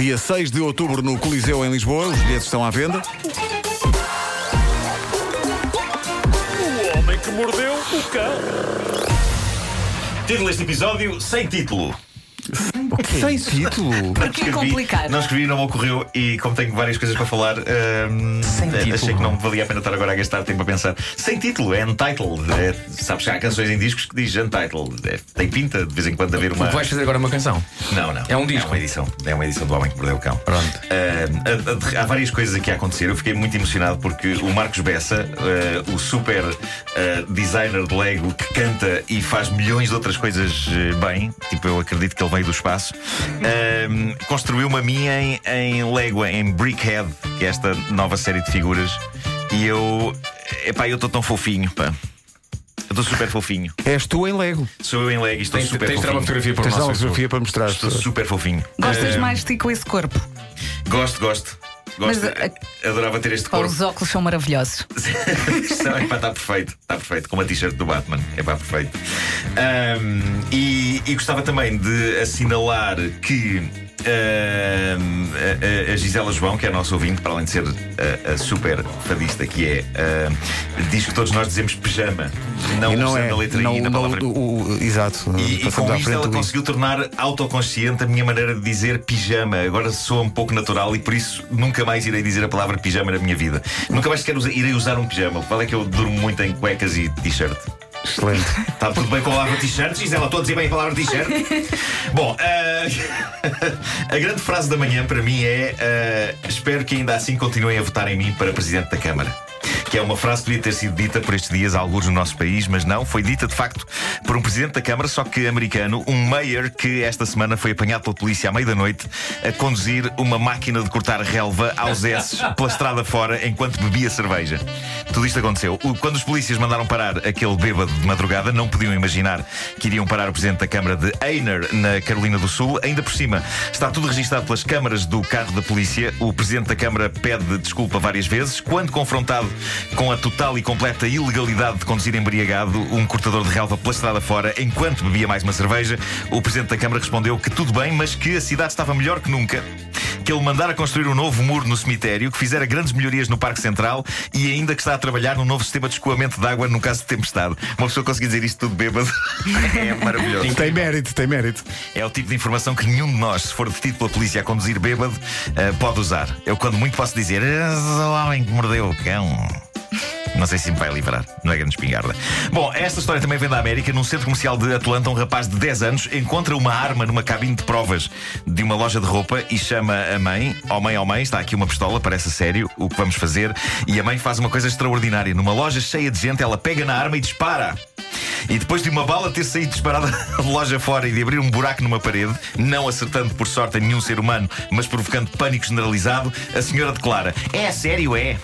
Dia 6 de outubro no Coliseu em Lisboa. Os bilhetes estão à venda. O homem que mordeu o cão. Título deste episódio, sem título. Sem título. Para que complicar? Não escrevi, não me ocorreu e como tenho várias coisas para falar, hum, título. achei que não valia a pena estar agora a gastar tempo a pensar. Sem título, é untitled. É, sabes que há canções em discos que diz untitled. É, tem pinta de vez em quando de haver uma. Tu vais fazer agora uma canção. Não, não. É um disco? É uma edição. É uma edição do Homem que Mordeu o Cão. Pronto. Ah, há- há, há várias coisas aqui a acontecer. Eu fiquei muito emocionado porque o Marcos Bessa, ah, o super ah, designer de Lego que canta e faz milhões de outras coisas eh, bem, tipo, eu acredito que ele veio do espaço, construiu uma minha em, em Lego, em Brickhead, que é esta nova série de figuras. E eu. Epá, eu estou tão fofinho, pá. Eu estou super fofinho. És tu em Lego. Sou eu em Lego e estou Tens, super tens de tirar uma fofinho. fotografia para Tens uma fotografia para mostrar. Estou super fofinho. Gostas mais de ti com esse corpo? Gosto, gosto. Gosto. Mas, ah, Adorava ter este corpo. os óculos são maravilhosos. Não, epá, está perfeito, está perfeito, com uma t-shirt do Batman, é pá, perfeito. Ahm, e, e gostava também de assinalar que a, a- a Gisela João, que é a nossa ouvinte, para além de ser a, a super fadista que é, ahm, diz que todos nós dizemos pijama, não, E não usando é. a letra não, I na não- palavra. o- o- exato. E, e com isto ela I. conseguiu tornar autoconsciente a minha maneira de dizer pijama. Agora soa um pouco natural e por isso nunca mais irei dizer a palavra pijama na minha vida. Nunca mais sequer usa- irei usar um pijama. Qual é que eu durmo muito em cuecas e t-shirt? Excelente. Está tudo bem com a palavra t-shirt, Gisela? Estou a dizer bem a palavra t-shirt? Bom, ah, a grande frase da manhã para mim é: ah, Espero que ainda assim continuem a votar em mim para Presidente da Câmara. Que é uma frase que devia ter sido dita por estes dias a alguns no nosso país, mas não, foi dita de facto por um Presidente da Câmara, só que americano, um mayor que esta semana foi apanhado pela polícia à meia da noite a conduzir uma máquina de cortar relva aos S pela estrada fora enquanto bebia cerveja. Tudo isto aconteceu. Quando os polícias mandaram parar aquele bêbado de madrugada, não podiam imaginar que iriam parar o Presidente da Câmara de Einer, na Carolina do Sul. Ainda por cima, está tudo registado pelas câmaras do carro da polícia. O Presidente da Câmara pede desculpa várias vezes. Quando confrontado com a total e completa ilegalidade de conduzir embriagado um cortador de relva pela estrada fora enquanto bebia mais uma cerveja, o Presidente da Câmara respondeu que tudo bem, mas que a cidade estava melhor que nunca. Que ele mandara construir um novo muro no cemitério, que fizera grandes melhorias no Parque Central e ainda que está a trabalhar num novo sistema de escoamento de água no caso de tempestade. Uma pessoa conseguir dizer isto tudo bêbado é maravilhoso. Tem mérito, tem mérito. É o tipo de informação que nenhum de nós, se for detido pela polícia a conduzir bêbado, eh, pode usar. Eu, quando muito, posso dizer: "És o homem que mordeu o cão. Não sei se me vai livrar, não é grande espingarda. Bom, esta história também vem da América. Num centro comercial de Atlanta, um rapaz de 10 anos encontra uma arma numa cabine de provas de uma loja de roupa e chama a mãe. Ó mãe, ó mãe, está aqui uma pistola, parece sério o que vamos fazer. E a mãe faz uma coisa extraordinária. Numa loja cheia de gente, ela pega na arma e dispara. E depois de uma bala ter saído disparada de loja fora e de abrir um buraco numa parede, não acertando por sorte a nenhum ser humano, mas provocando pânico generalizado, a senhora declara: É sério, é?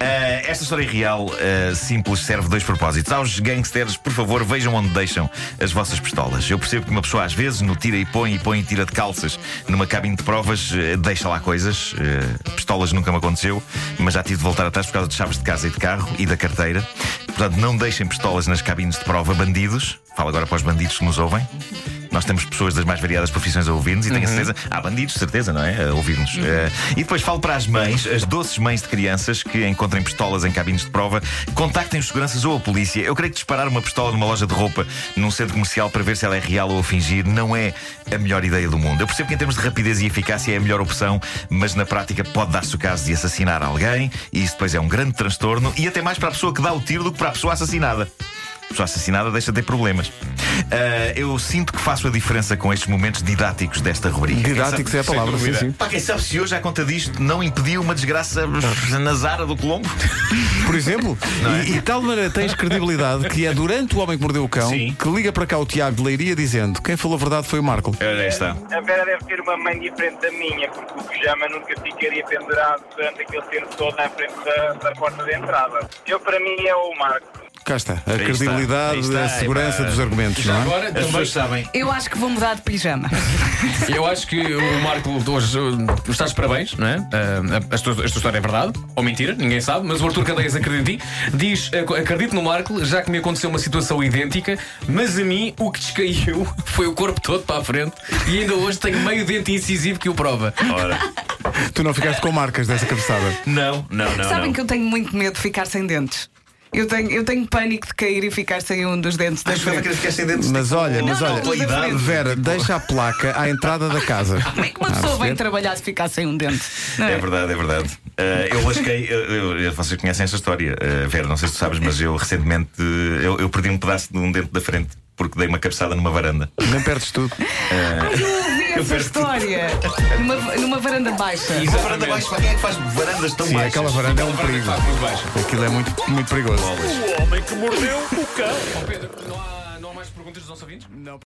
Ah, esta história real, ah, simples, serve dois propósitos. Aos gangsters, por favor, vejam onde deixam as vossas pistolas. Eu percebo que uma pessoa, às vezes, no tira e põe e põe e tira de calças numa cabine de provas, eh, deixa lá coisas. Eh, pistolas nunca me aconteceu, mas já tive de voltar atrás por causa de chaves de casa e de carro e da carteira. Portanto, não deixem pistolas nas cabines de prova, bandidos. Falo agora para os bandidos que nos ouvem. Nós temos pessoas das mais variadas profissões a ouvir-nos e tenho a certeza. Há bandidos, certeza, não é? A ouvir-nos. Eh, e depois falo para as mães, as doces mães de crianças que encontrem pistolas em cabines de prova, contactem os seguranças ou a polícia. Eu creio que disparar uma pistola numa loja de roupa num centro comercial para ver se ela é real ou a fingir não é a melhor ideia do mundo. Eu percebo que em termos de rapidez e eficácia é a melhor opção, mas na prática pode dar-se o caso de assassinar alguém e isso depois é um grande transtorno e até mais para a pessoa que dá o tiro do que para a pessoa assassinada. Pessoa assassinada deixa de ter problemas. Ah, eu sinto que faço a diferença com estes momentos didáticos desta rubrica. Didáticos é a palavra, sim, sim. Para quem sabe se hoje, à conta disto, não impediu uma desgraça na Zara do Colombo? Por exemplo, é? e, e tal maneira tens credibilidade que é durante o Homem que Mordeu o Cão Sim. que liga para cá o Tiago de Leiria dizendo quem falou a verdade foi o Marco. Ora, está. A Vera deve ter uma mãe diferente da minha, porque o pijama nunca ficaria pendurado durante aquele tempo todo à frente da, da porta de entrada. Eu, para mim, é o Marco. Cá está. A está, credibilidade, aí está, a segurança dos argumentos, Já não é? agora, As também, pessoas sabem. Eu acho que vou mudar de pijama. eu acho que o Marco hoje uh, estás de parabéns, não é? Uh, a, a, tua, a tua história é verdade ou mentira, ninguém sabe, mas o Arthur Cadeias acredita em ti. Diz: "Ac- Acredito no Marco, já que me aconteceu uma situação idêntica, mas a mim o que descaiu foi o corpo todo para a frente e ainda hoje tenho meio dente incisivo que o prova. Ora, Tu não ficaste com marcas dessa cabeçada. não, não, não. Sabem não. que eu tenho muito medo de ficar sem dentes. Eu tenho, eu tenho pânico de cair e ficar sem um dos dentes da Acho que ela frente. queria ficar sem dentes. Mas olha, mas Não, não, olha, idade. Vera, deixa a placa à entrada da casa. Como é que uma Ah, pessoa vem perceber? trabalhar se ficar sem um dente? Não É verdade, é verdade. Eh, eu lasquei, eu- eu- vocês conhecem esta história, Eh, Vera, não sei se tu sabes, mas eu recentemente eu, eu perdi um pedaço de um dente da frente porque dei uma cabeçada numa varanda. Nem perdes tudo. Ouvi essa perco história numa, numa varanda baixa. Uma varanda baixa, quem é que faz varandas tão Sim, baixas? aquela varanda é um perigo. Aquilo é muito, muito perigoso. O homem que mordeu o cão. Pedro, não há, não há mais perguntas dos nossos ouvintes? Não.